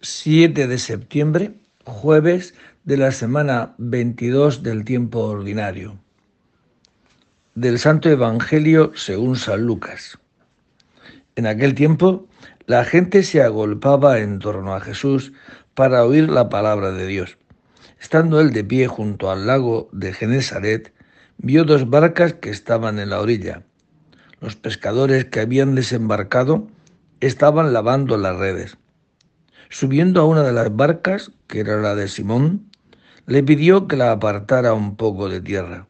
7 de septiembre, jueves de la semana 22 del tiempo ordinario. Del Santo Evangelio según San Lucas. En aquel tiempo, la gente se agolpaba en torno a Jesús para oír la palabra de Dios. Estando él de pie junto al lago de Genesaret, vio dos barcas que estaban en la orilla. Los pescadores que habían desembarcado estaban lavando las redes. Subiendo a una de las barcas, que era la de Simón, le pidió que la apartara un poco de tierra.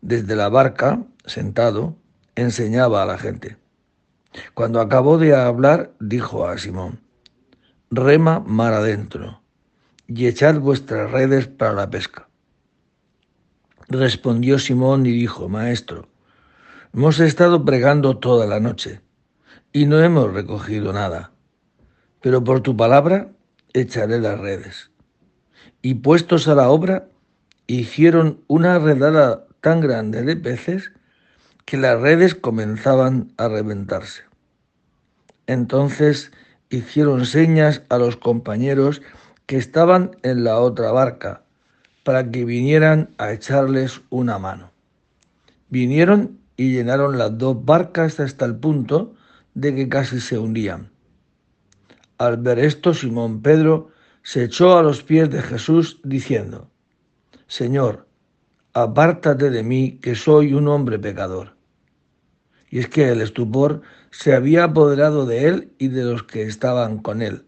Desde la barca, sentado, enseñaba a la gente. Cuando acabó de hablar, dijo a Simón, Rema mar adentro y echad vuestras redes para la pesca. Respondió Simón y dijo, Maestro, hemos estado pregando toda la noche y no hemos recogido nada pero por tu palabra echaré las redes. Y puestos a la obra, hicieron una redada tan grande de peces que las redes comenzaban a reventarse. Entonces hicieron señas a los compañeros que estaban en la otra barca para que vinieran a echarles una mano. Vinieron y llenaron las dos barcas hasta el punto de que casi se hundían. Al ver esto, Simón Pedro se echó a los pies de Jesús diciendo, Señor, apártate de mí, que soy un hombre pecador. Y es que el estupor se había apoderado de él y de los que estaban con él,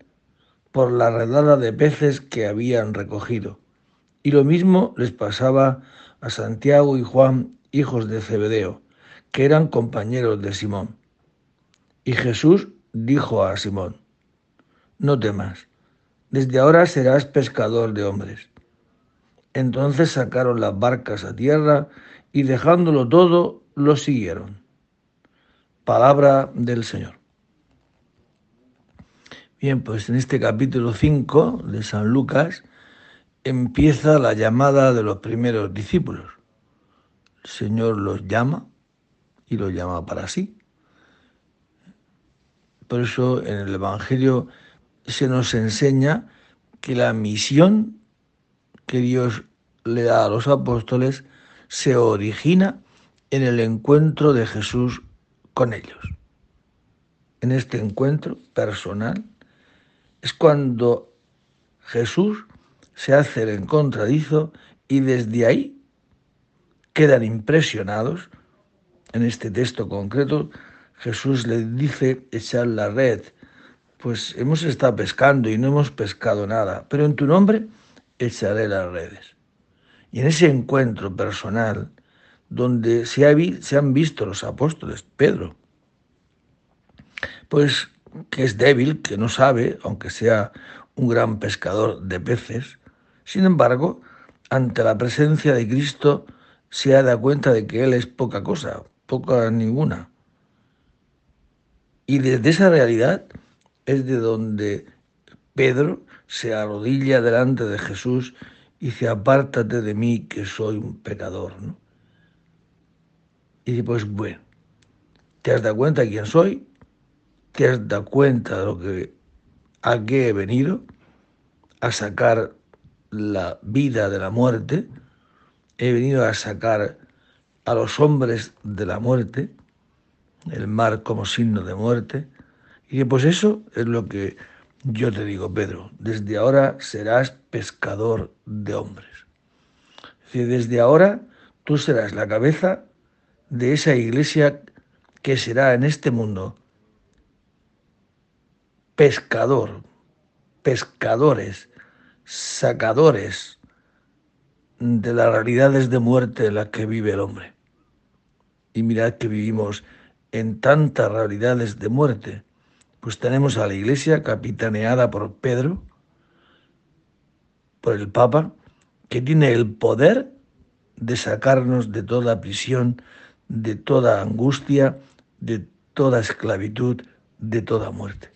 por la redada de peces que habían recogido. Y lo mismo les pasaba a Santiago y Juan, hijos de Zebedeo, que eran compañeros de Simón. Y Jesús dijo a Simón, no temas, desde ahora serás pescador de hombres. Entonces sacaron las barcas a tierra y dejándolo todo, lo siguieron. Palabra del Señor. Bien, pues en este capítulo 5 de San Lucas empieza la llamada de los primeros discípulos. El Señor los llama y los llama para sí. Por eso en el Evangelio se nos enseña que la misión que Dios le da a los apóstoles se origina en el encuentro de Jesús con ellos. En este encuentro personal es cuando Jesús se hace el encontradizo y desde ahí quedan impresionados. En este texto concreto, Jesús les dice echar la red pues hemos estado pescando y no hemos pescado nada, pero en tu nombre echaré las redes. Y en ese encuentro personal, donde se, han visto los apóstoles, Pedro, pues que es débil, que no sabe, aunque sea un gran pescador de peces, sin embargo, ante la presencia de Cristo se ha dado cuenta de que Él es poca cosa, poca ninguna. Y desde esa realidad es de donde Pedro se arrodilla delante de Jesús y dice, apártate de mí que soy un pecador. ¿no? Y dice, pues bueno, ¿te has dado cuenta de quién soy? ¿Te has dado cuenta de lo que a qué he venido? A sacar la vida de la muerte. He venido a sacar a los hombres de la muerte, el mar como signo de muerte y pues eso es lo que yo te digo, Pedro, desde ahora serás pescador de hombres. Es decir, desde ahora tú serás la cabeza de esa iglesia que será en este mundo pescador, pescadores, sacadores de las realidades de muerte en las que vive el hombre. Y mirad que vivimos en tantas realidades de muerte pues tenemos a la iglesia capitaneada por Pedro, por el Papa, que tiene el poder de sacarnos de toda prisión, de toda angustia, de toda esclavitud, de toda muerte.